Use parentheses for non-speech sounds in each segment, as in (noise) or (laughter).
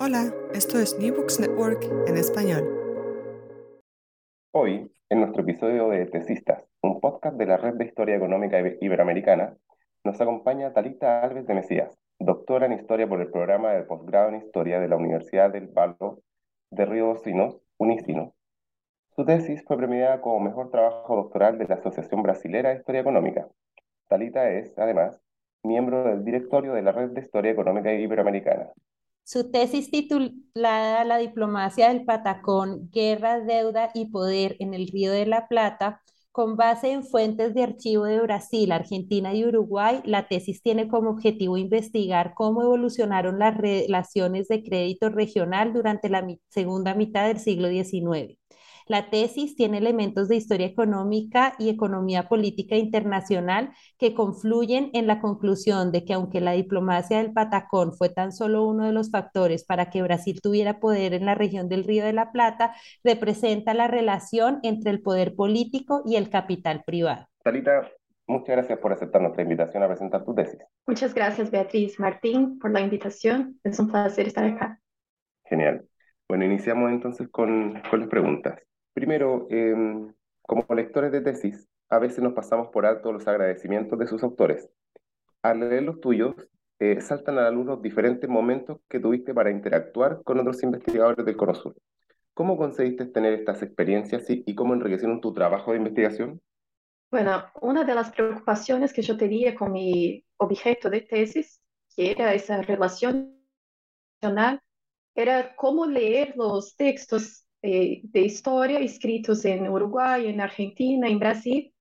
Hola, esto es New Books Network en español. Hoy, en nuestro episodio de Tesistas, un podcast de la Red de Historia Económica Iberoamericana, nos acompaña Talita Alves de Mesías, doctora en Historia por el programa de posgrado en Historia de la Universidad del Palo de Río Sinos, Unicinos. Su tesis fue premiada como mejor trabajo doctoral de la Asociación Brasilera de Historia Económica. Talita es, además, miembro del directorio de la Red de Historia Económica Iberoamericana. Su tesis titulada La diplomacia del Patacón, Guerra, Deuda y Poder en el Río de la Plata, con base en fuentes de archivo de Brasil, Argentina y Uruguay, la tesis tiene como objetivo investigar cómo evolucionaron las relaciones de crédito regional durante la segunda mitad del siglo XIX. La tesis tiene elementos de historia económica y economía política internacional que confluyen en la conclusión de que aunque la diplomacia del Patacón fue tan solo uno de los factores para que Brasil tuviera poder en la región del Río de la Plata, representa la relación entre el poder político y el capital privado. Talita, muchas gracias por aceptar nuestra invitación a presentar tu tesis. Muchas gracias, Beatriz Martín, por la invitación. Es un placer estar acá. Genial. Bueno, iniciamos entonces con, con las preguntas. Primero, em, como lectores de tesis, a veces nos pasamos por alto los agradecimientos de sus autores. Al leer los tuyos, eh, saltan a la luz los diferentes momentos que tuviste para interactuar con otros investigadores del Cono Sur. ¿Cómo conseguiste tener estas experiencias y, cómo enriquecieron tu trabajo de investigación? Bueno, una de las preocupaciones que yo tenía con mi objeto de tesis, que era esa relación era cómo leer los textos de historia escritos en Uruguay, en Argentina, en Brasil,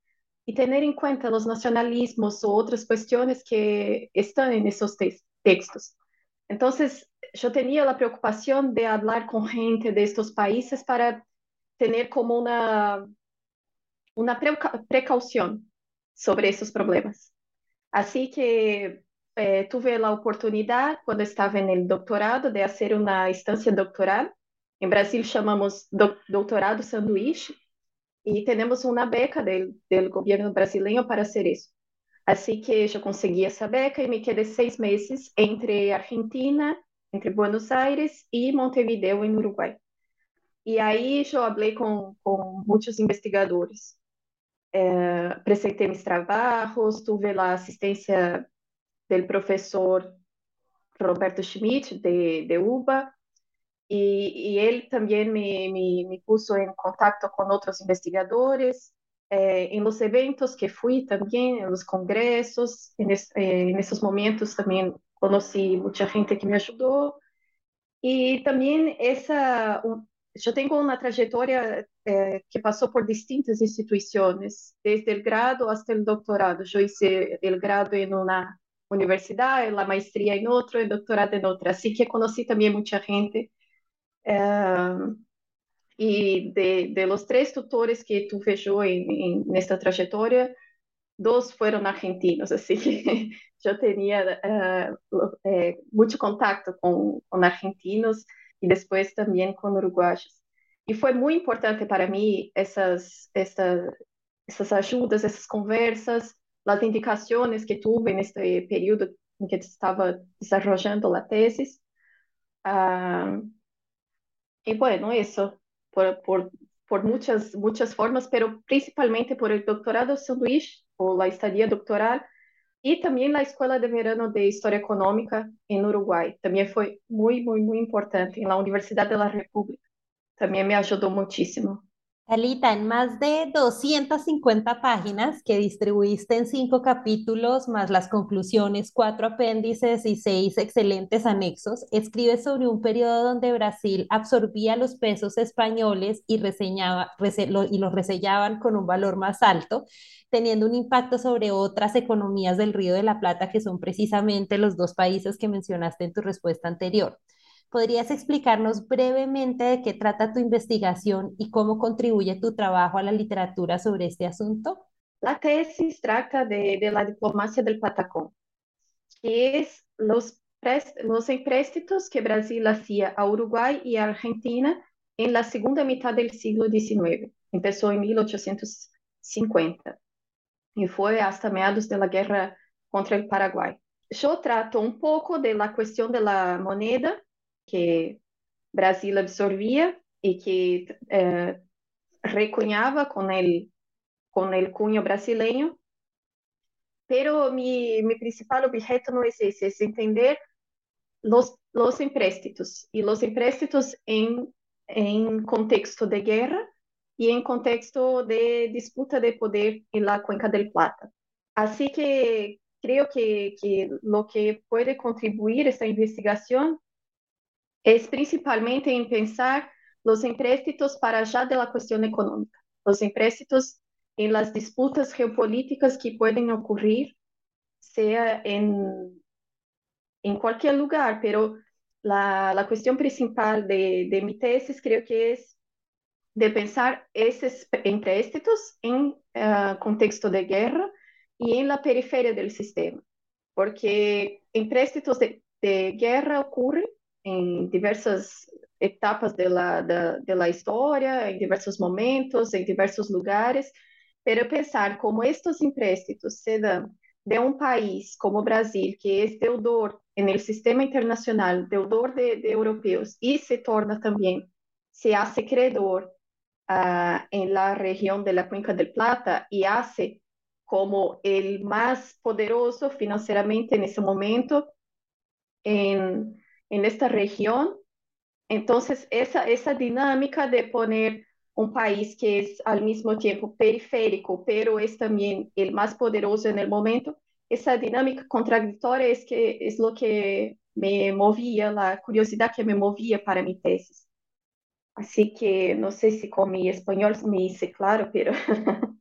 y tener en cuenta los nacionalismos o otras cuestiones que están en esos textos. Entonces, yo tenía la preocupación de hablar con gente de países para tener como una, una precaución sobre esos problemas. Así que eh, tuve la oportunidad, cuando estaba en el doctorado, de hacer una estancia doctoral em Brasil chamamos doutorado sanduíche e temos uma beca do, do governo brasileiro para ser isso. Assim que eu consegui essa beca e me quedei seis meses entre Argentina, entre Buenos Aires e Montevideo, em Uruguai. E aí eu falei com, com muitos investigadores. É, apresentei meus trabalhos, tive a assistência do professor Roberto Schmidt, de, de UBA, y, y él también me, me, me, puso en contacto con otros investigadores. Eh, en los eventos que fui también, en los congresos, en, es, eh, en esos momentos también conocí mucha gente que me ayudó. Y también esa, un, yo tengo una trayectoria eh, que pasó por distintas instituciones, desde el grado hasta el doctorado. Yo hice el grado en una universidad, la maestría en otro, el doctorado en otra. Así que conocí también mucha gente y de, de, los tres tutores que tú yo en, en, esta trayectoria, dos fueron argentinos, así que (laughs) yo tenía uh, eh, mucho contacto con, con, argentinos y después también con uruguayos. Y fue muy importante para mí esas, estas, esas ayudas, esas conversas, las indicaciones que tuve en este periodo en que estaba desarrollando la tesis. Uh, y bueno, eso, por, por, por muchas, muchas formas, pero principalmente por el doctorado sanduíche o la estadía doctoral y también la Escuela de Verano de Historia Económica en Uruguay. También fue muy, muy, muy importante en la Universidad de la República. También me ayudó muchísimo. Talita, en más de 250 páginas que distribuiste en cinco capítulos, más las conclusiones, cuatro apéndices y seis excelentes anexos, escribes sobre un periodo donde Brasil absorbía los pesos españoles y, reseñaba, y los resellaban con un valor más alto, teniendo un impacto sobre otras economías del Río de la Plata, que son precisamente los dos países que mencionaste en tu respuesta anterior. ¿Podrías explicarnos brevemente de qué trata tu investigación y cómo contribuye tu trabajo a la literatura sobre este asunto? La tesis trata de, de la diplomacia del Patacón, que es los, los empréstitos que Brasil hacía a Uruguay y a Argentina en la segunda mitad del siglo XIX. Empezó en 1850 y fue hasta meados de la guerra contra el Paraguay. Yo trato un poco de la cuestión de la moneda que Brasil absorvía y que eh, recuñaba con el, con el cuño brasileño. Pero mi, mi principal objeto no es ese, es entender los, los empréstitos y los empréstitos en, en contexto de guerra y en contexto de disputa de poder en la Cuenca del Plata. Así que creo que, que lo que puede contribuir esta investigación es principalmente en pensar los empréstitos para allá de la cuestión económica, los empréstitos en las disputas geopolíticas que pueden ocurrir, sea en, en cualquier lugar, pero la, la cuestión principal de, de mi tesis creo que es de pensar esos empréstitos en uh, contexto de guerra y en la periferia del sistema, porque empréstitos de, de guerra ocurren en diversas etapas de, de la historia, en diversos momentos, en diversos lugares, pero pensar como estos empréstitos se dan de un país como Brasil, que es deudor el sistema internacional, deudor de, de europeos, y se torna también, se hace credor uh, en la región de la Cuenca del Plata y hace como el más poderoso financieramente en ese momento en, en esta región. Entonces, esa, esa dinámica de poner un país que es al mismo tiempo periférico, pero es también el más poderoso en el momento, esa dinámica contradictoria es, que, es lo que me movía, la curiosidad que me movía para mi tesis. Así que no sé si con mi español me hice claro, pero... (laughs)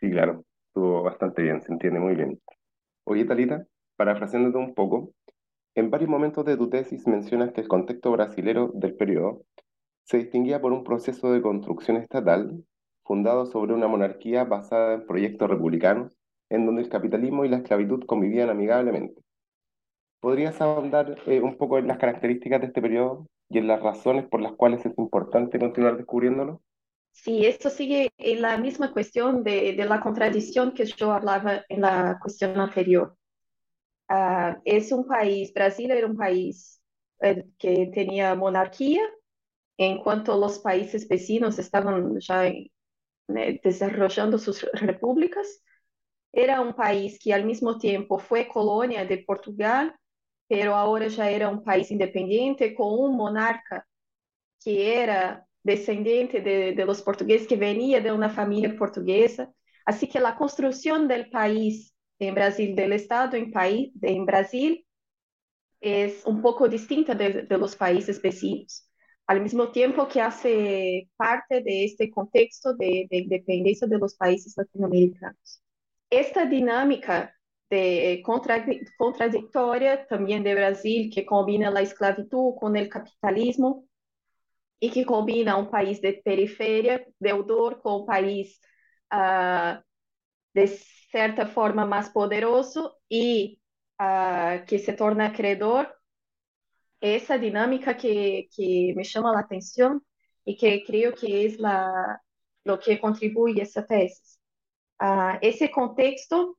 sí, claro, estuvo bastante bien, se entiende muy bien. Oye, Talita, parafraseándote un poco, en varios momentos de tu tesis mencionas que el contexto brasilero del periodo se distinguía por un proceso de construcción estatal fundado sobre una monarquía basada en proyectos republicanos, en donde el capitalismo y la esclavitud convivían amigablemente. ¿Podrías ahondar eh, un poco en las características de este periodo y en las razones por las cuales es importante continuar descubriéndolo? Sí, esto sigue en la misma cuestión de, de la contradicción que yo hablaba en la cuestión anterior. Uh, es un país, Brasil era un país eh, que tenía monarquía, en cuanto los países vecinos estaban ya eh, desarrollando sus repúblicas. Era un país que al mismo tiempo fue colonia de Portugal, pero ahora ya era un país independiente con un monarca que era descendiente de, de los portugueses, que venía de una familia portuguesa. Así que la construcción del país en Brasil, del Estado en, país, en Brasil, es un poco distinta de, de, los países vecinos, al mismo tiempo que hace parte de contexto de, de independencia de los países latinoamericanos. Esta dinámica de contra, contradictoria de Brasil, que combina la esclavitud con el capitalismo y que combina un país de periferia, deudor, con un país uh, de cierta forma más poderoso y uh, que se torna acreedor, esa dinámica que, me llama la atención y que creo que es lo que contribuye a esa tesis. Uh, ese contexto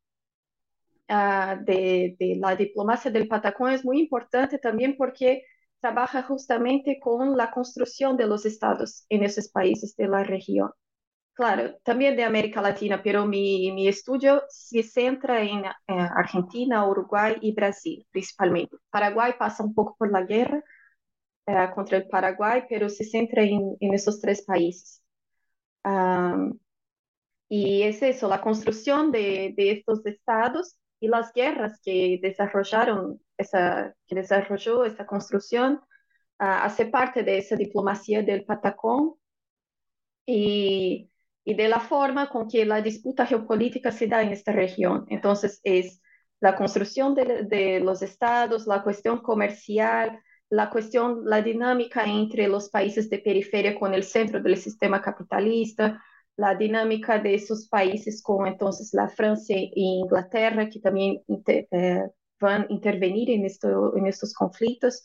uh, de, de, la diplomacia del Patacón es muy importante también porque trabaja justamente con la construcción de los estados en esos países de la región. Claro, también de América Latina, pero mi, estudio se centra en, en, Argentina, Uruguay y Brasil, principalmente. Paraguay pasa un poco por la guerra eh, contra el Paraguay, pero se centra en, en esos tres países. Y es eso, la construcción de, estos estados y las guerras que desarrollaron esa, que desarrolló esta construcción, uh, hace parte de esa diplomacia del Patacón. Y y de la forma con que la disputa geopolítica se da en esta región. Entonces, es la construcción de, de, los estados, la cuestión comercial, la cuestión, la dinámica entre los países de periferia con el centro del sistema capitalista, la dinámica de esos países con entonces la Francia e Inglaterra, que también inter, eh, van a intervenir en, esto, en estos conflictos.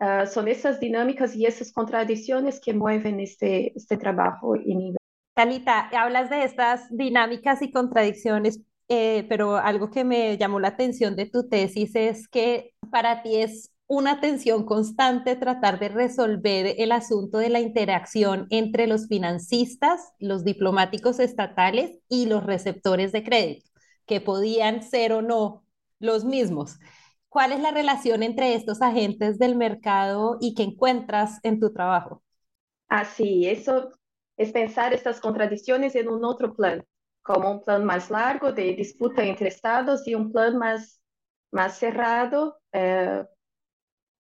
Uh, son esas dinámicas y esas contradicciones que mueven este, este trabajo en Talita, hablas de estas dinámicas y contradicciones, eh, pero algo que me llamó la atención de tu tesis es que para ti es una tensión constante tratar de resolver el asunto de la interacción entre los financistas, los diplomáticos estatales y los receptores de crédito, que podían ser o no los mismos. ¿Cuál es la relación entre estos agentes del mercado y que encuentras en tu trabajo? Así, eso es pensar estas contradicciones en un otro plan, como un plan más largo de disputa entre estados y un plan más, más cerrado. Eh,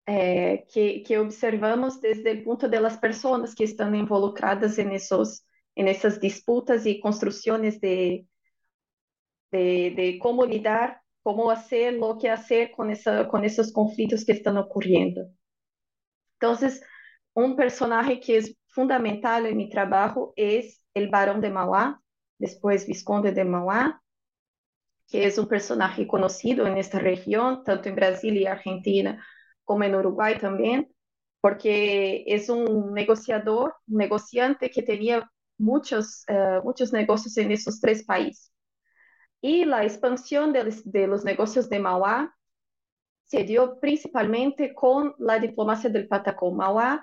é, que, que observamos desde o ponto das pessoas que estão involucradas nesses nessas disputas e construções de, de, de como lidar, como fazer, o que fazer com, essa, com esses conflitos que estão ocorrendo. Então, um personagem que é fundamental em meu trabalho é o Barão de Mauá, depois Visconde de Mauá, que é um personagem conhecido nesta região, tanto em Brasília e Argentina, como en Uruguay también, porque es un negociador, un negociante que tenía muchos, uh, muchos negocios en esos tres países. Y la expansión de, de los negocios de Mauá se dio principalmente con la diplomacia del Patacón. Mauá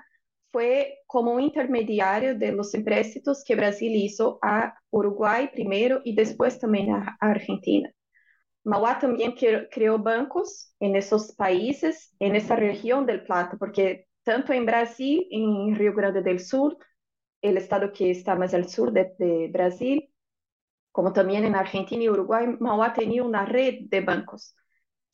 fue como un intermediario de los empréstitos que Brasil hizo a Uruguay primero y después también a Argentina. Mauá também criou bancos nesses países, nessa região del Plata, porque tanto em Brasil, em Rio Grande do Sul, o estado que está mais ao sul de, de Brasil, como também em Argentina e Uruguai, Mauá tinha uma rede de bancos.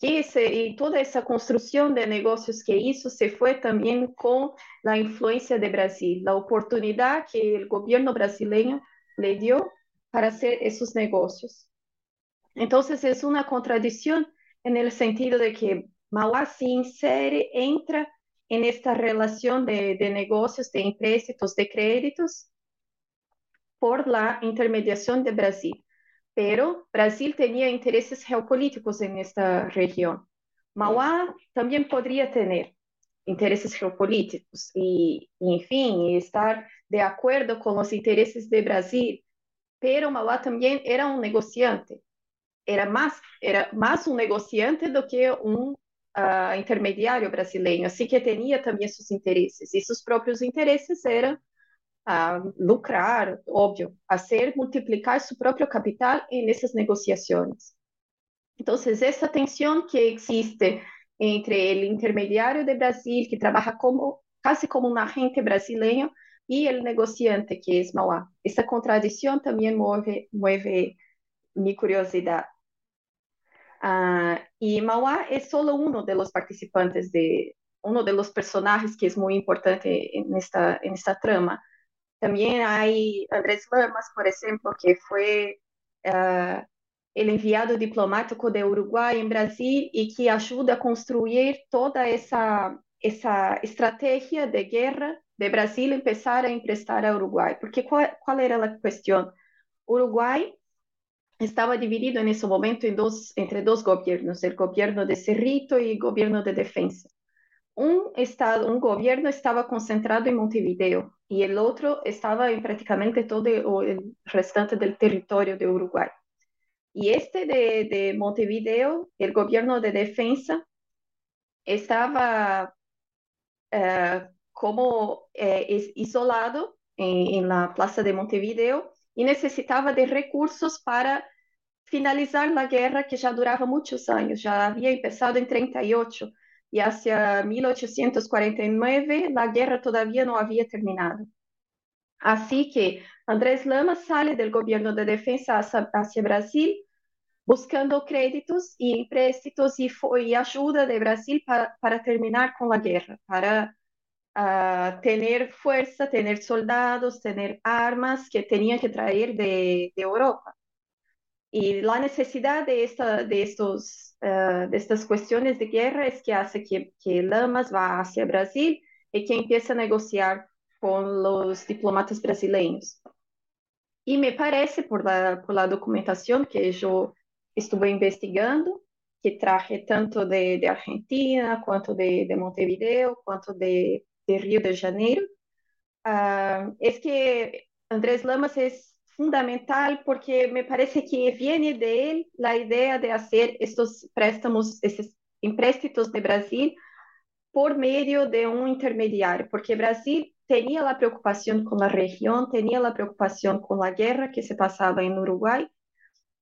E toda essa construção de negócios que isso se foi também com a influência de Brasil, a oportunidade que o governo brasileiro lhe deu para fazer esses negócios. Entonces es una contradicción en el sentido de que Mauá se insere, entra en esta relación de, de negocios, de empréstitos, de créditos, por la intermediación de Brasil. Pero Brasil tenía intereses geopolíticos en esta región. Mauá también podría tener intereses geopolíticos y, en estar de acuerdo con los intereses de Brasil, pero Mauá también era un negociante era mais era mais um negociante do que um uh, intermediário brasileiro, assim que tinha também seus interesses, e seus próprios interesses eram uh, lucrar, óbvio, fazer multiplicar seu próprio capital nessas negociações. Então, essa tensão que existe entre o intermediário de Brasil, que trabalha como quase como um agente brasileiro, e o negociante, que é Mauá. Essa contradição também move, move minha curiosidade. Uh, y Mauá es solo uno de los participantes de, uno de los personajes que es muy importante en esta, en esta trama. También hay Andrés Lamas, por ejemplo, que fue uh, el enviado diplomático de Uruguay en Brasil y que ayuda a construir toda esa, esa estrategia de guerra de Brasil empezar a emprestar a Uruguay. Porque ¿cuál, cuál era la cuestión? Uruguay estaba dividido en ese momento en dos, entre dos gobiernos, el gobierno de Cerrito y el gobierno de defensa. Un, estado, un gobierno estaba concentrado en Montevideo y el otro estaba en prácticamente todo el restante del territorio de Uruguay. Y este de, de Montevideo, el gobierno de defensa, estaba uh, como eh, isolado en, en la plaza de Montevideo e necessitava de recursos para finalizar a guerra que já durava muitos anos, já havia começado em 38 e hacia 1849 a guerra todavía não havia terminado. Assim que Andrés Lama sale do governo de defensa hacia, hacia Brasil buscando créditos empréstitos e, foi, ajuda de Brasil para, terminar com a guerra, para uh, tener fuerza, tener soldados, tener armas que tenían que traer de, de Europa. Y la necesidad de, esta, de, estos, uh, estas de guerra es que hace que, que Lamas va hacia Brasil y que empieza a negociar con los diplomatas brasileños. Y me parece, por la, por la documentación que yo estuve investigando, que traje tanto de, de Argentina, quanto de, de Montevideo, quanto de de Rio de Janeiro, uh, es que Andrés Lamas es fundamental porque me parece que viene de él la idea de hacer estos préstamos, estos empréstitos de Brasil por medio de un intermediario, porque Brasil tenía la preocupación con la región, tenía la preocupación con la guerra que se pasaba en Uruguay,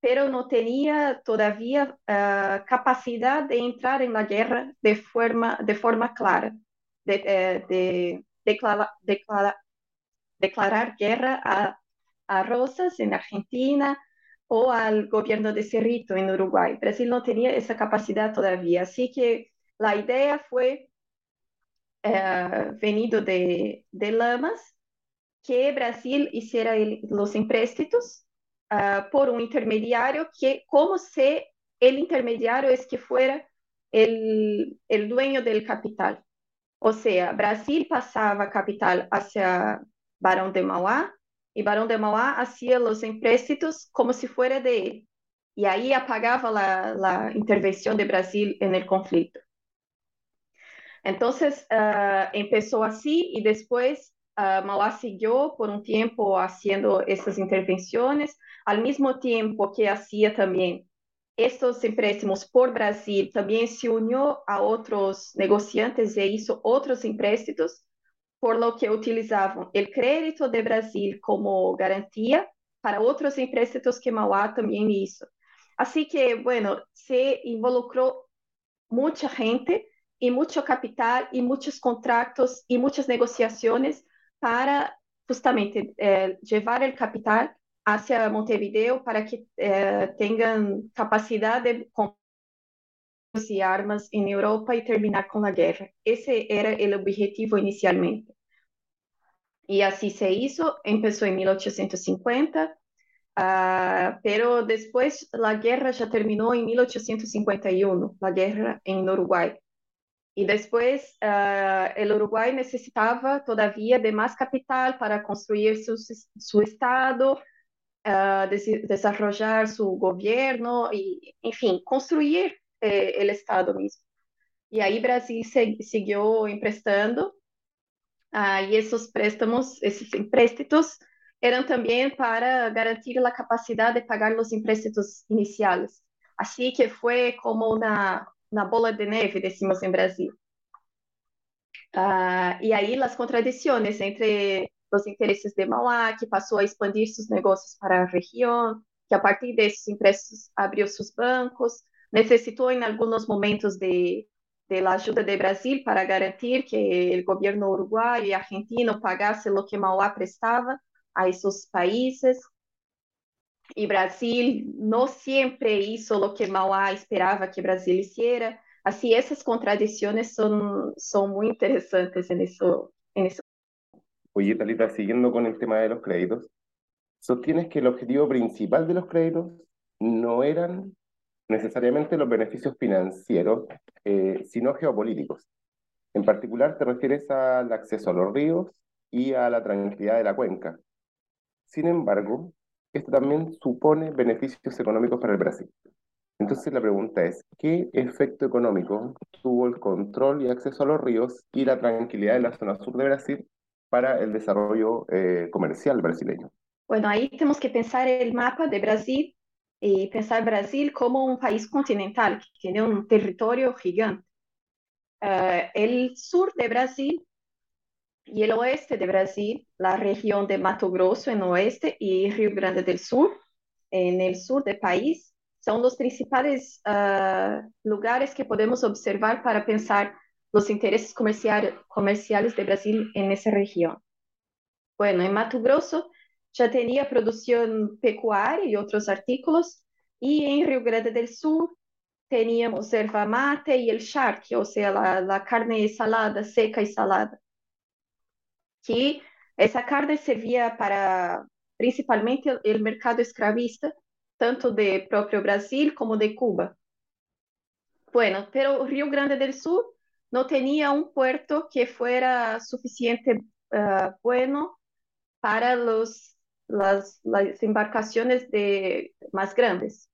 pero no tenía todavía uh, capacidad de entrar en la guerra de forma, de forma clara, de, eh, de declara, declara, declarar guerra a, a Rosas en Argentina o al gobierno de Cerrito en Uruguay. Brasil no tenía esa capacidad todavía, así que la idea fue uh, venido de, de Lamas que Brasil hiciera el, los empréstitos uh, por un intermediario que, como si el intermediario es que fuera el, el dueño del capital. O sea, Brasil pasaba capital hacia Barão de Mauá y Barão de Mauá hacía los empréstitos como si fuera de él. Y ahí apagaba la, intervención de Brasil en el conflicto. Entonces uh, empezó así y después uh, Mauá siguió por un tiempo haciendo esas intervenciones, al mismo tiempo que hacía también estos empréstimos por Brasil, también se unió a otros negociantes e hizo otros empréstitos, por lo que utilizaban el crédito de Brasil como garantía para otros empréstitos que Mauá también hizo. Así que, bueno, se involucró mucha gente y mucho capital y muchos contratos y muchas negociaciones para justamente eh, llevar el capital hacia Montevideo para que eh, tengan capacidad de y armas en Europa y terminar con la guerra. Ese era el objetivo inicialmente. Y así se hizo, empezó en 1850, uh, ah, pero después la guerra ya terminó en 1851, la guerra en Uruguay. Y después uh, el Uruguay necesitaba todavía de más capital para construir su, su Estado, uh, des desarrollar su gobierno y, en fin, construir eh, el Estado mismo. Y ahí Brasil se, siguió emprestando uh, y esos préstamos, esos empréstitos eran también para garantir la capacidad de pagar los empréstitos iniciales. Así que fue como una, na bola de neve, decimos em Brasil. E aí as contradições entre os interesses de Mauá, que passou a expandir seus negócios para a região, que a partir desses empréstimos abriu seus bancos, necessitou em alguns momentos de, de la ajuda de Brasil para garantir que o governo uruguaio e argentino pagasse o que Mauá prestava a esses países. Y Brasil no siempre hizo lo que Mauá esperaba que Brasil hiciera. Así, esas contradicciones son, son muy interesantes en eso, en eso. Oye, Talita, siguiendo con el tema de los créditos, sostienes que el objetivo principal de los créditos no eran necesariamente los beneficios financieros, eh, sino geopolíticos. En particular, te refieres al acceso a los ríos y a la tranquilidad de la cuenca. Sin embargo, esto también supone beneficios económicos para el Brasil. Entonces la pregunta es, ¿qué efecto económico tuvo el control y acceso a los ríos y la tranquilidad de la zona sur de Brasil para el desarrollo eh, comercial brasileño? Bueno, ahí tenemos que pensar el mapa de Brasil y pensar Brasil como un país continental que tiene un territorio gigante. Uh, el sur de Brasil y el oeste de Brasil, la región de Mato Grosso en oeste y Río Grande del Sur en el sur del país, son los principales uh, lugares que podemos observar para pensar los intereses comerciales de Brasil en esa región. Bueno, en Mato Grosso ya tenía producción pecuaria y otros artículos, y en Río Grande del Sur teníamos erva mate y el charque, o sea, la, la carne salada, seca y salada que essa carne servia para principalmente o mercado escravista, tanto de próprio Brasil como de Cuba. Bueno, pero Rio Grande del Sur no tenía un puerto que fuera suficiente uh, bueno para los, las, embarcaciones de, más grandes,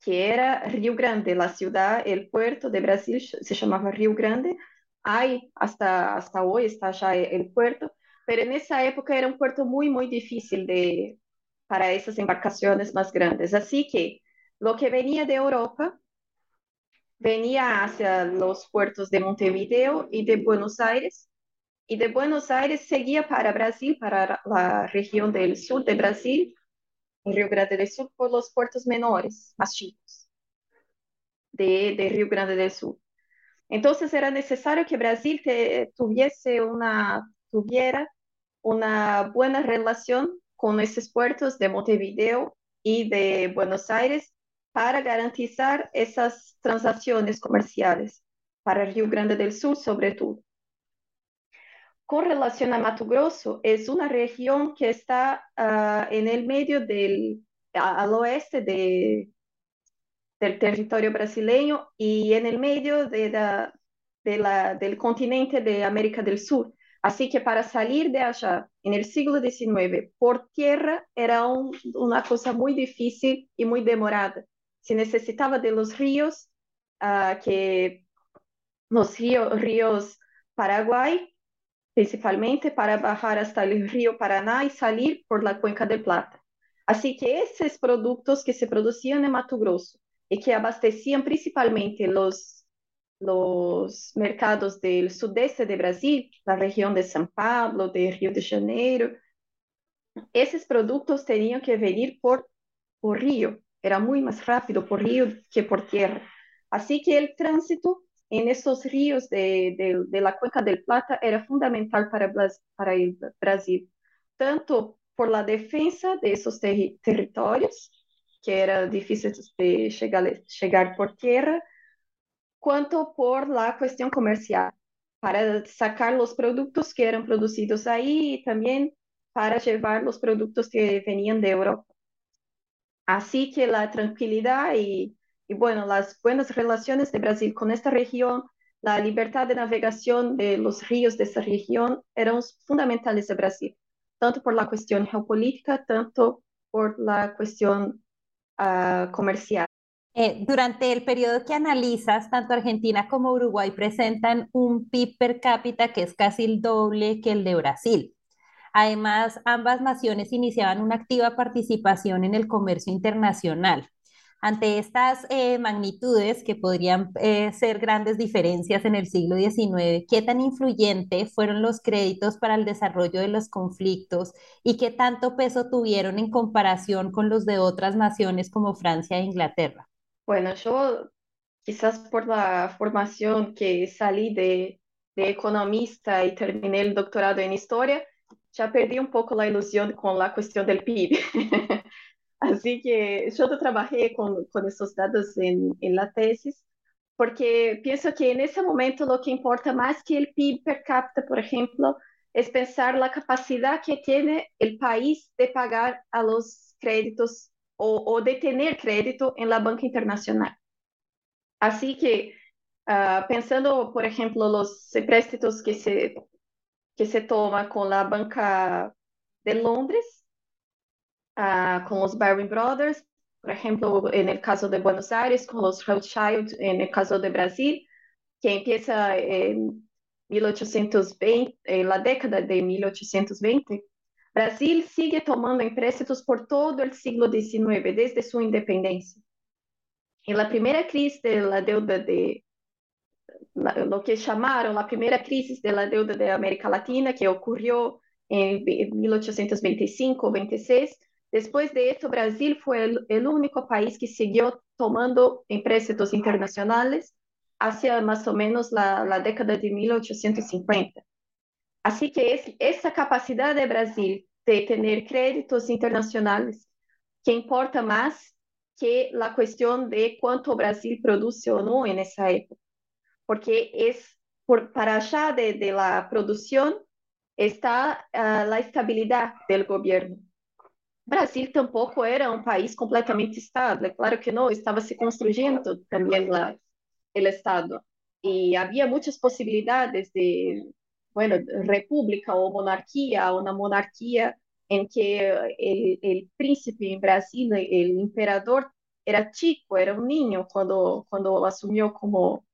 que era Rio Grande, la ciudad, el puerto de Brasil se llamaba Rio Grande, hay hasta, hasta hoy está ya el puerto, pero en esa época era un puerto muy, muy difícil de, para esas embarcaciones más grandes. Así que lo que venía de Europa venía hacia los puertos de Montevideo y de Buenos Aires, y de Buenos Aires seguía para Brasil, para la región del sur de Brasil, en Río Grande del Sur, por los puertos menores, más chicos, de, de Río Grande del Sur. Entonces era necesario que Brasil tuviese una, tuviera una buena relación con esos puertos de Montevideo y de Buenos Aires para garantizar esas transacciones comerciales para Río Grande del Sur sobre todo. Con relación a Mato Grosso, es una región que está uh, en el medio del, al oeste de, del territorio brasileño y en el medio de la, de la, del continente de América del Sur. Así que para salir de allá en el siglo XIX por tierra era un, una cosa muy difícil y muy demorada. Se necesitaba de los ríos, uh, que los ríos Paraguay, principalmente para bajar hasta el río Paraná y salir por la cuenca del Plata. Así que esos productos que se producían en Mato Grosso y que abastecían principalmente los, los mercados del sudeste de Brasil, la región de São Paulo, de Río de Janeiro, esos productos tenían que venir por, por río. Era muy más rápido por río que por tierra. Así que el tránsito en esos ríos de, de, de, la cuenca del Plata era fundamental para, para Brasil, tanto por la defensa de esos ter que era difícil de llegar, llegar por tierra, cuanto por la cuestión comercial, para sacar los productos que eran producidos ahí y también para llevar los productos que venían de Europa. Así que la tranquilidad y y bueno, las buenas relaciones de Brasil con esta región, la libertad de navegación de los ríos de esta región eran fundamentales de Brasil, tanto por la cuestión geopolítica, tanto por la cuestión uh, comercial. Eh, durante el periodo que analizas, tanto Argentina como Uruguay presentan un PIB per cápita que es casi el doble que el de Brasil. Además, ambas naciones iniciaban una activa participación en el comercio internacional. Ante estas eh, magnitudes que podrían eh, ser grandes diferencias en el siglo XIX, ¿qué tan influyente fueron los créditos para el desarrollo de los conflictos y qué tanto peso tuvieron en comparación con los de otras naciones como Francia e Inglaterra? Bueno, yo quizás por la formación que salí de, de economista y terminé el doctorado en historia, ya perdí un poco la ilusión con la cuestión del PIB. (laughs) Así que yo trabajé con, con esos datos en, en la tesis, porque pienso que en ese momento lo que importa más que el PIB per cápita, por ejemplo, es pensar la capacidad que tiene el país de pagar a los créditos o, o de tener crédito en la banca internacional. Así que, uh, pensando, por ejemplo, los préstitos que se, que se toma con la banca de Londres, uh, con los Baring Brothers, por ejemplo, en el caso de Buenos Aires, con los Rothschild, en el caso de Brasil, que empieza en 1820, en la década de 1820, Brasil sigue tomando empréstitos por todo el siglo XIX, desde su independencia. En la primera crisis de la deuda de lo que llamaron la primera crisis de la deuda de América Latina, que ocurrió en 1825-26, Después de esto, Brasil fue el, único país que siguió tomando empréstitos internacionales hacia más o menos la, década de 1850. Así que es esa capacidad de Brasil de tener créditos internacionales que importa más que la cuestión de cuánto Brasil produce o no en esa época. Porque es por, para allá de, la producción está uh, la estabilidad del gobierno. Brasil tampoco era un país completamente estable, claro que no, estaba se construyendo también la, el Estado. Y había muchas posibilidades de, bueno, república o monarquía, una monarquía en que el, príncipe en Brasil, el emperador, era chico, era un niño cuando, cuando asumió como,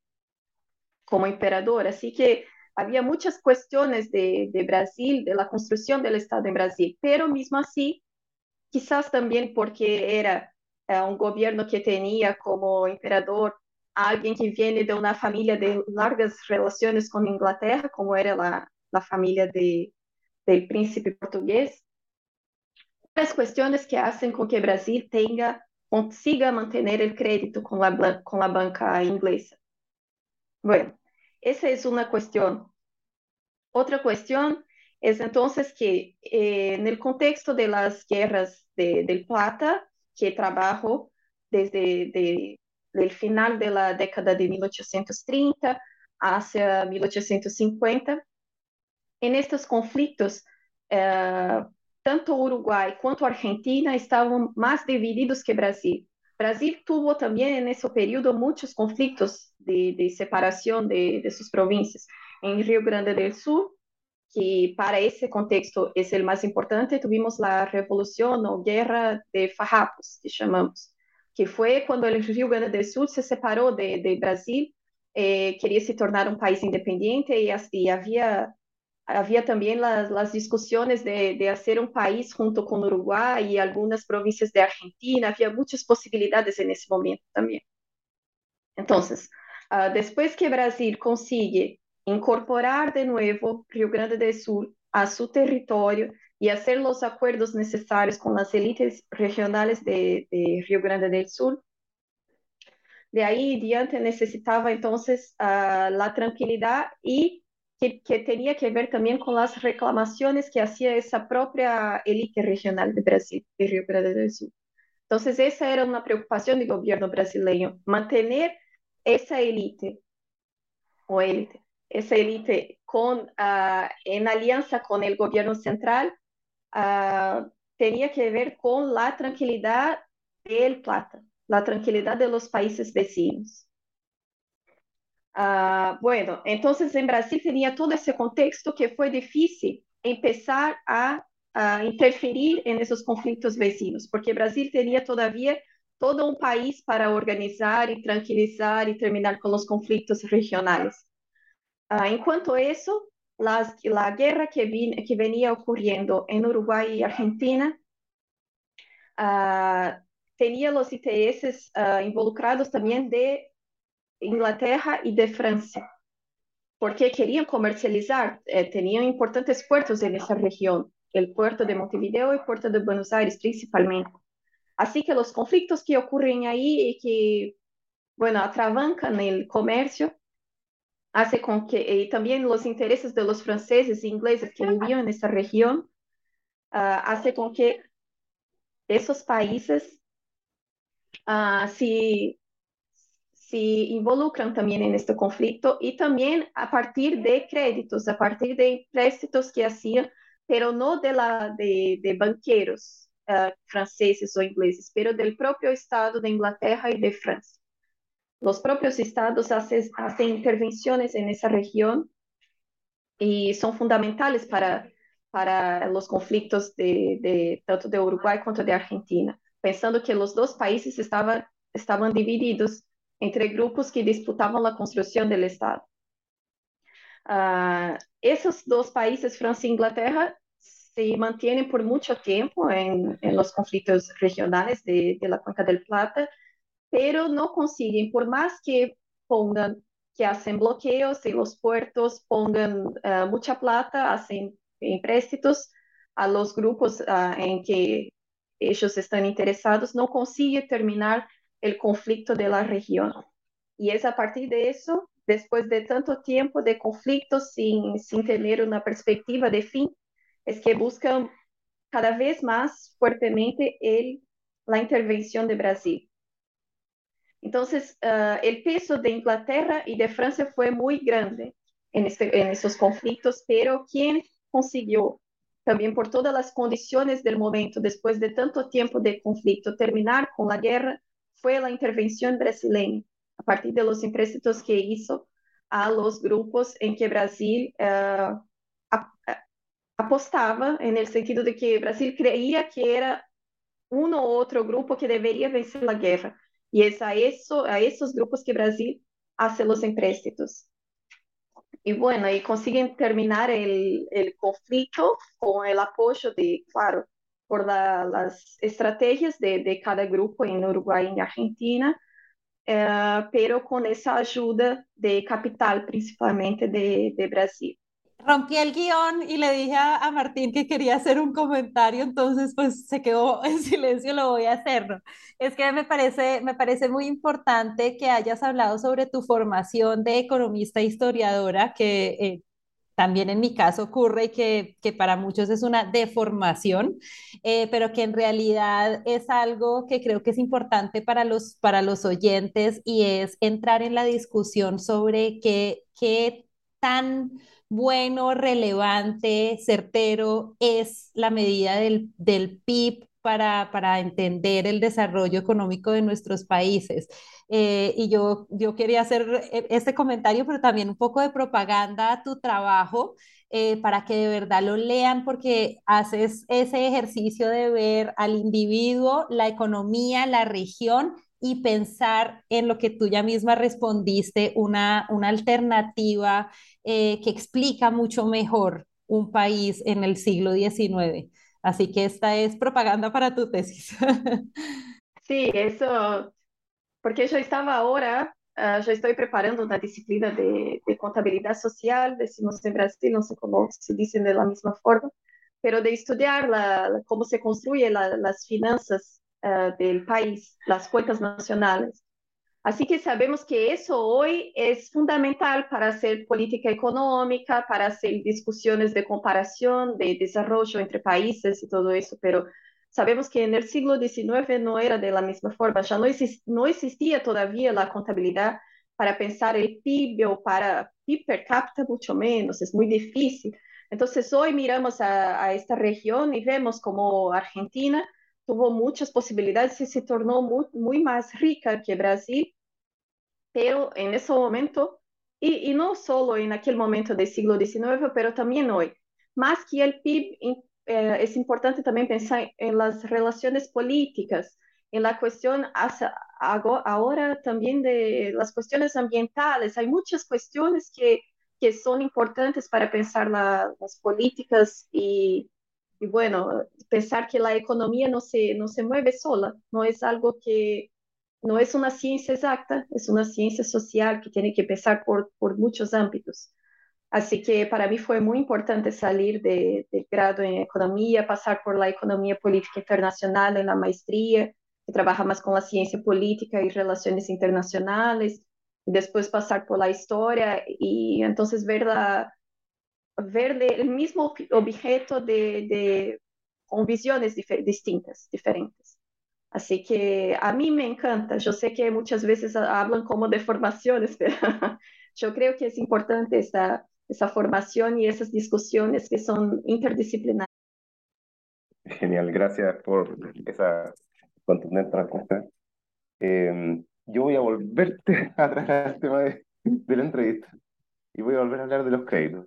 como emperador, así que había muchas cuestiones de, de Brasil, de la construcción del Estado en Brasil, pero mismo así, quizás también porque era uh, un gobierno que tenía como emperador alguien que viene de una familia de largas relaciones con Inglaterra, como era la, la familia de, del príncipe portugués. Las cuestiones que hacen con que Brasil tenga, consiga mantener el crédito con la, con la banca inglesa. Bueno, esa es una cuestión. Otra cuestión es entonces que eh, en el contexto de las guerras de, del Plata, que trabajo desde de, el final de la década de 1830 hacia 1850, en estos conflictos, eh, tanto Uruguay quanto Argentina estavam mais divididos que Brasil. Brasil tuvo também nesse período muitos conflitos de, de separação de, de províncias. Em Rio Grande do Sul, que para esse contexto é o mais importante, tivemos a Revolução ou Guerra de Farrapos, que chamamos, que foi quando o Rio Grande do Sul se separou de, de Brasil, eh, queria se tornar um país independente e, e havia havia também las discussões de, de fazer um país junto com Uruguai e algumas províncias de Argentina, havia muitas possibilidades nesse momento também. Então, uh, depois que Brasil consigue incorporar de novo Rio Grande do Sul a seu território e fazer os acordos necessários com as elites regionais de, de Rio Grande do Sul, de aí diante necessitava então a tranquilidade e que, que, tenía que ver también con las reclamaciones que hacía esa propia élite regional de Brasil, de Rio Grande do Sul. Entonces, esa era una preocupación del gobierno brasileño, mantener esa élite, o élite, esa élite con, uh, en alianza con el central, uh, tenía que ver con la tranquilidad del Plata, la tranquilidad de países vecinos. Uh, bueno, entonces en Brasil tenía todo ese contexto que fue difícil empezar a, a, interferir en esos conflictos vecinos, porque Brasil tenía todavía todo un país para organizar y tranquilizar y terminar con los conflictos regionales. Uh, en cuanto a eso, la guerra que, venía ocurriendo en Uruguay y Argentina uh, tenía los intereses involucrados también de Inglaterra e de França, porque queriam comercializar, eh, tinham importantes portos nessa região, o porto de Montevideo e o porto de Buenos Aires principalmente. Assim que os conflitos que ocorrem aí e que, bueno, atravancan o comércio, hace com que e também os interesses de los franceses e ingleses que viviam nessa região, uh, hace com que esses países uh, se se involucran también en este conflicto y también a partir de créditos, a partir de préstitos que hacían, pero no de, la, de, de banqueros uh, franceses o ingleses, pero del propio Estado de Inglaterra y de Francia. Los propios estados hacen, intervenciones en esa región y son fundamentales para, para los conflictos de, tanto de Uruguay como de Argentina, pensando que los dos países estaban, estaban divididos entre grupos que disputavam a construção do Estado. Uh, esses dois países, França e Inglaterra, se mantêm por muito tempo em, em los conflitos regionais de, de la Cuenca del Plata, pero não conseguem, por mais que pongan, que hacen bloqueos en los puertos, pongan uh, mucha plata, hacen empréstitos a los grupos uh, en que ellos están interesados, não consiguen terminar el conflicto de la región. Y es a partir de eso, después de tanto tiempo de conflictos sin, sin tener una perspectiva de fin, es que buscan cada vez más fuertemente el, la intervención de Brasil. Entonces, uh, el peso de Inglaterra y de Francia fue muy grande en, este, en esos conflictos, pero quien consiguió, también por todas las condiciones del momento, después de tanto tiempo de conflicto, terminar con la guerra, fue la intervención brasileña, a partir de los empréstitos que hizo a los grupos en que Brasil uh, apostaba, en el sentido de que Brasil creía que era uno u otro grupo que debería vencer la guerra. Y es a, eso, a esos grupos que Brasil hace los empréstitos. Y bueno, y consiguen terminar el, conflicto con el apoyo de, claro, por la, las estrategias de, cada grupo en Uruguay y en Argentina, uh, pero con esa ayuda de capital, principalmente de Brasil rompí el guion y le dije a, a, Martín que quería hacer un comentario, entonces pues se quedó (laughs) en silencio, lo voy a hacer. Es que me parece, me parece muy importante que hayas hablado sobre tu formación de economista historiadora, que eh, también en mi caso ocurre y que, que para muchos es una deformación, eh, pero que en realidad es algo que creo que es importante para los, para los oyentes y es entrar en la discusión sobre qué, qué tan bueno, relevante, certero es la medida del, del PIB para, para, entender el desarrollo económico de nuestros países. Eh, y yo, yo quería hacer e, este comentario, pero también un poco de propaganda a tu trabajo. Eh, para que de verdad lo lean porque haces ese ejercicio de ver al individuo, la economía, la región y pensar en lo que tú ya misma respondiste, una, una alternativa eh, que explica mucho mejor un país en el siglo XIX. Así que esta es propaganda para tu tesis. (laughs) Sí, eso, porque yo estaba ahora, uh, yo estoy preparando una disciplina de, de, contabilidad social, decimos en Brasil, no sé cómo se dice de la misma forma, pero de estudiar cómo se construyen la, las finanzas uh, del país, las cuentas nacionales. Así que sabemos que eso hoy es fundamental para hacer política económica, para hacer discusiones de comparación, de desarrollo entre países y todo eso, pero sabemos que en el siglo XIX no era de la misma forma, ya no existía todavía la contabilidad para pensar el PIB o para PIB per cápita, mucho menos, es muy difícil. Entonces hoy miramos a, a esta región y vemos como Argentina tuvo muchas posibilidades y se tornó muy, muy más rica que Brasil, pero en ese momento, y, y, no solo en aquel momento del siglo XIX, pero también hoy, más que el PIB, eh, es importante también pensar en las relaciones políticas, en la cuestión ahora también de las cuestiones ambientales. Hay muchas cuestiones que, que son importantes para pensar la, las políticas y, y bueno, pensar que la economía no se, no se mueve sola, no es algo que, no es una ciencia exacta, es una ciencia social que tiene que pensar por, por muchos ámbitos. Así que para mí fue muy importante salir de, del grado en economía, pasar por la economía política internacional en la maestría, que trabaja más con la ciencia política y relaciones internacionales, y después pasar por la historia y entonces ver la, ver el mismo objeto de, de con visiones distintas, diferentes. Así que a mí me encanta. Yo sé que muchas veces hablan como de formaciones, (laughs) pero yo creo que es importante esa, esa formación y esas discusiones que son interdisciplinarias. Genial, gracias por esa contundente respuesta. Eh, yo voy a volverte (laughs) a traer al tema de, de la entrevista y voy a volver a hablar de los créditos.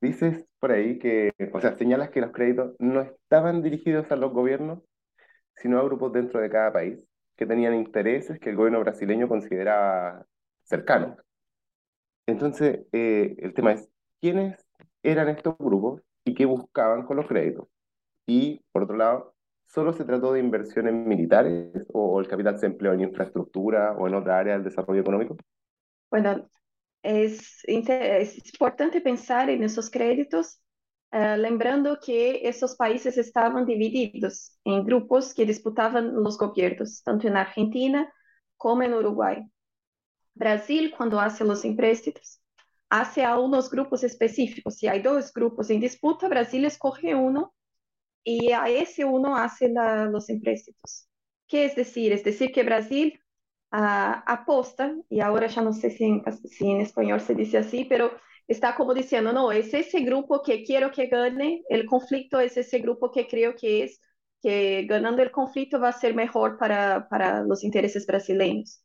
Dices por ahí que, o sea, señalas que los créditos no estaban dirigidos a los gobiernos, sino a grupos dentro de cada país que tenían intereses que el gobierno brasileño consideraba cercanos. Entonces, eh, el tema es, ¿quiénes eran estos grupos y qué buscaban con los créditos? Y, por otro lado, ¿solo se trató de inversiones militares o, el capital se empleó en infraestructura o en otra área del desarrollo económico? Bueno, es, es importante pensar en esos créditos, uh, lembrando que esos países estaban divididos en grupos que disputaban los gobiernos, tanto en Argentina como en Uruguay. Brasil, cuando hace los empréstitos, hace a unos grupos específicos. Si hay dos grupos en disputa, Brasil escoge uno y a ese uno hace la, los empréstitos. ¿Qué es decir? Es decir, que Brasil uh, aposta, y ahora ya no sé si en, si en se dice así, pero está como diciendo, no, es ese grupo que quiero que gane, el conflicto es ese grupo que creo que es, que ganando el conflicto va a ser mejor para, para los intereses brasileños.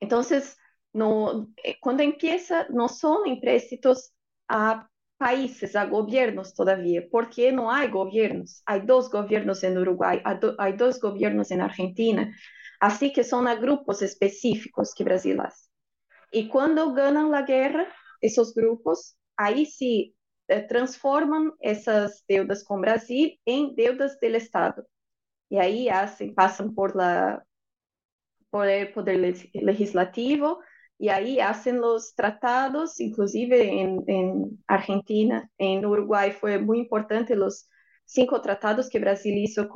Entonces, no, eh, empieza, no son empréstitos a países, a gobiernos todavía, porque no hay gobiernos. Hay dos gobiernos en Uruguay, hay, do, hay dos gobiernos en Argentina. Así que son a grupos específicos que Brasil hace. Y cuando ganan la guerra, esos grupos, ahí sí eh, transforman esas deudas con Brasil en deudas del Estado. Y ahí hacen, pasan por la poder, poder legislativo, y ahí hacen los tratados, inclusive en, en, Argentina, en Uruguay fue muy importante los cinco tratados que Brasil hizo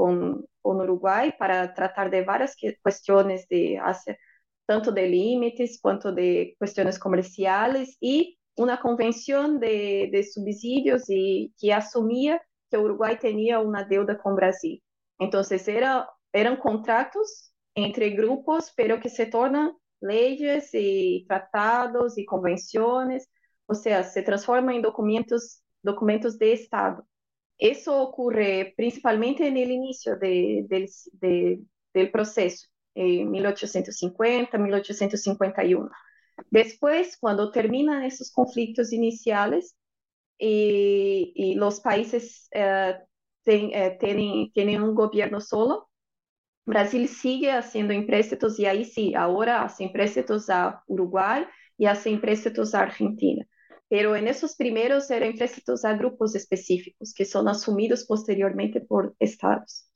con, con Uruguay para tratar de varias cuestiones de hace, tanto de límites cuanto de cuestiones comerciales y una convención de, de subsidios y que asumía que Uruguay tenía una deuda con Brasil. Entonces era, eran contratos entre grupos, pero que se tornan leyes y tratados y convenciones, o sea, se transforman en documentos, documentos de Estado. Eso ocurre principalmente en el inicio de, de, de, del proceso, en 1850, 1851. Después, cuando terminan esos conflictos iniciales y, y los países ten, uh, tienen, tienen un gobierno solo, Brasil sigue haciendo empréstitos y ahí sí, ahora hace empréstitos a Uruguay y hace empréstitos a Argentina. Pero en esos primeros eran empréstitos a grupos específicos que son asumidos posteriormente por estados.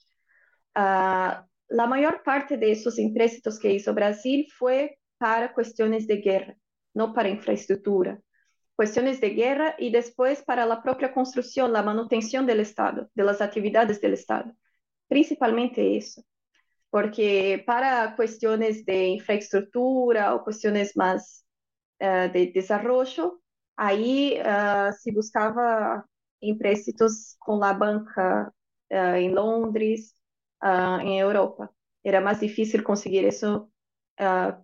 Uh, la mayor parte de esos empréstitos que hizo Brasil fue para cuestiones de guerra, no para infraestructura. Cuestiones de guerra y después para la propia construcción, la manutención del Estado, de las actividades del Estado. Principalmente eso porque para cuestiones de infraestructura o cuestiones más uh, de desarrollo, aí uh, se buscava empréstimos com a banca uh, em Londres, em Europa. Era mais difícil conseguir isso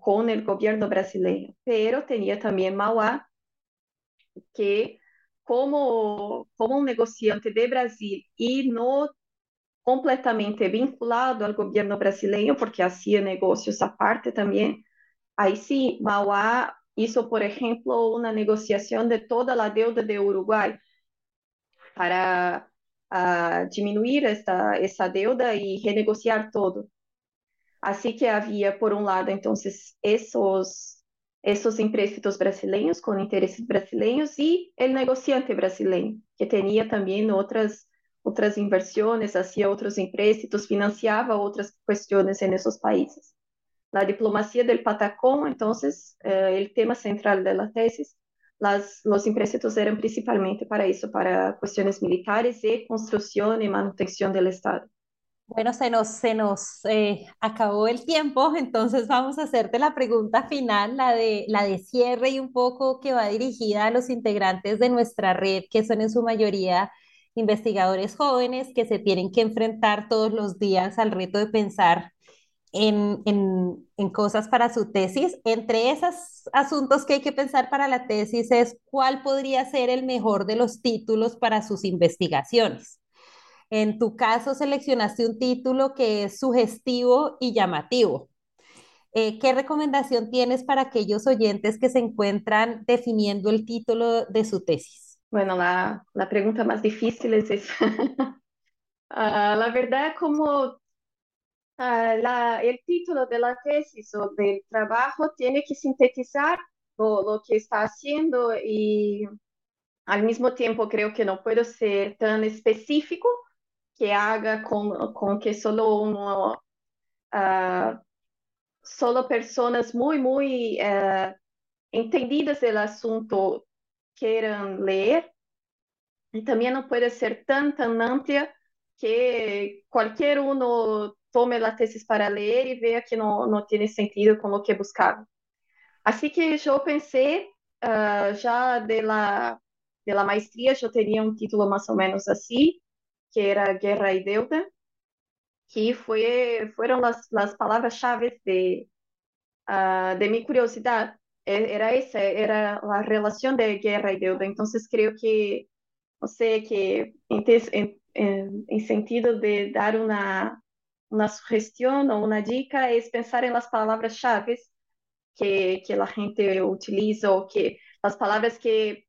com o governo brasileiro. Pero tinha também Mauá, que como, como um negociante de Brasil e no completamente vinculado ao governo brasileiro, porque hacía negócios aparte também. Aí sim, Mauá hizo, por exemplo, uma negociação de toda a deuda de Uruguai para uh, diminuir esta, essa deuda e renegociar todo. Assim que havia, por um lado, então, esses, esses empréstimos brasileiros com interesses brasileiros e o negociante brasileiro, que tinha também outras outras inversões, hacía outros empréstitos, financiava outras questões en esos países. La diplomacia del Patacón, entonces, eh, el tema central de la tesis, las, los empréstitos eran principalmente para eso, para cuestiones militares de construcción y manutención del Estado. Bueno, se nos, se nos eh, acabó el tiempo, entonces vamos a hacerte la pregunta final, la de, la de cierre y un poco que va dirigida a los integrantes de nuestra red, que son en su mayoría investigadores jóvenes que se tienen que enfrentar todos los días al reto de pensar en, en, cosas para su tesis. Entre esos asuntos que hay que pensar para la tesis es cuál podría ser el mejor de los títulos para sus investigaciones. En tu caso, seleccionaste un título que es sugestivo y llamativo. Eh, ¿Qué recomendación tienes para aquellos oyentes que se encuentran definiendo el título de su tesis? Bueno, la, la pregunta más difícil es esa. uh, (laughs) la verdad, como uh, la, el título de la tesis o del trabajo tiene que sintetizar lo, lo, que está haciendo y al mismo tiempo creo que no puedo ser tan específico que haga con, con que solo uno, uh, solo personas muy, muy entendidas del asunto queiram ler, e também não pode ser tão, tão ampla que qualquer um tome a tesis para ler e veja que não, não tem sentido com o que buscava. Assim que eu pensei, uh, já de la, de la maestria, eu teria um título mais ou menos assim, que era Guerra e Deuda, que foi, foram as, as palavras-chave de, uh, de minha curiosidade. E, era esa, era la relación de guerra y deuda. Entonces creo que, no sé, que en, en, en sentido de dar una, una sugestión o una dica es pensar en las palabras claves que, que la gente utiliza o que las palabras que,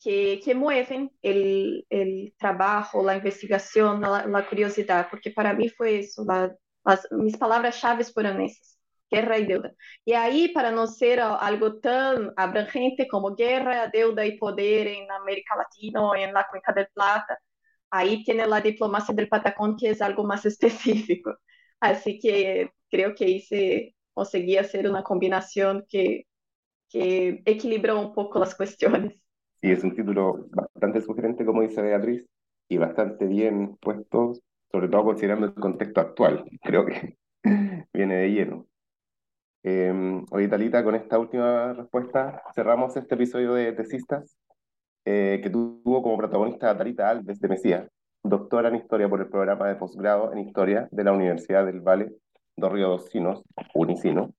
que, que mueven el, el trabajo, la investigación, la, la curiosidad, porque para mí fue eso, la, las, mis palabras claves fueron esas guerra y deuda. Y ahí, para no ser algo tan abrangente como guerra, deuda y poder en América Latina o en Cuenca del Plata, ahí tiene la diplomacia del Patacón, que es algo más (laughs) específico. Así que creo que hice, conseguí hacer una combinación que, que equilibró un poco las cuestiones. Sí, es un título bastante sugerente, como dice Beatriz, y bastante bien puesto, sobre todo considerando el contexto actual. (laughs) Creo que (laughs) viene de lleno. Eh, oye, Talita, con esta última respuesta cerramos este episodio de Tesistas, eh, que tuvo como protagonista a Talita Alves de Mesía, doctora en Historia por el programa de posgrado en Historia de la Universidad del Valle do Río dos Sinos, Unicino.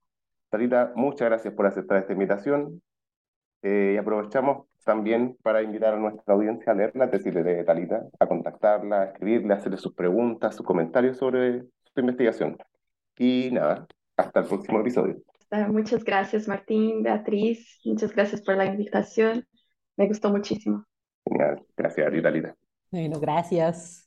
Talita, muchas gracias por aceptar esta invitación eh, y aprovechamos también para invitar a nuestra audiencia a leer la tesis de Talita, a contactarla, a escribirle, a hacerle sus preguntas, sus comentarios sobre su investigación. Y nada, hasta el próximo episodio. Muchas gracias, Martín, Beatriz. Muchas gracias por la invitación. Me gustó muchísimo. Genial. Gracias a ti, Talita. Bueno, gracias.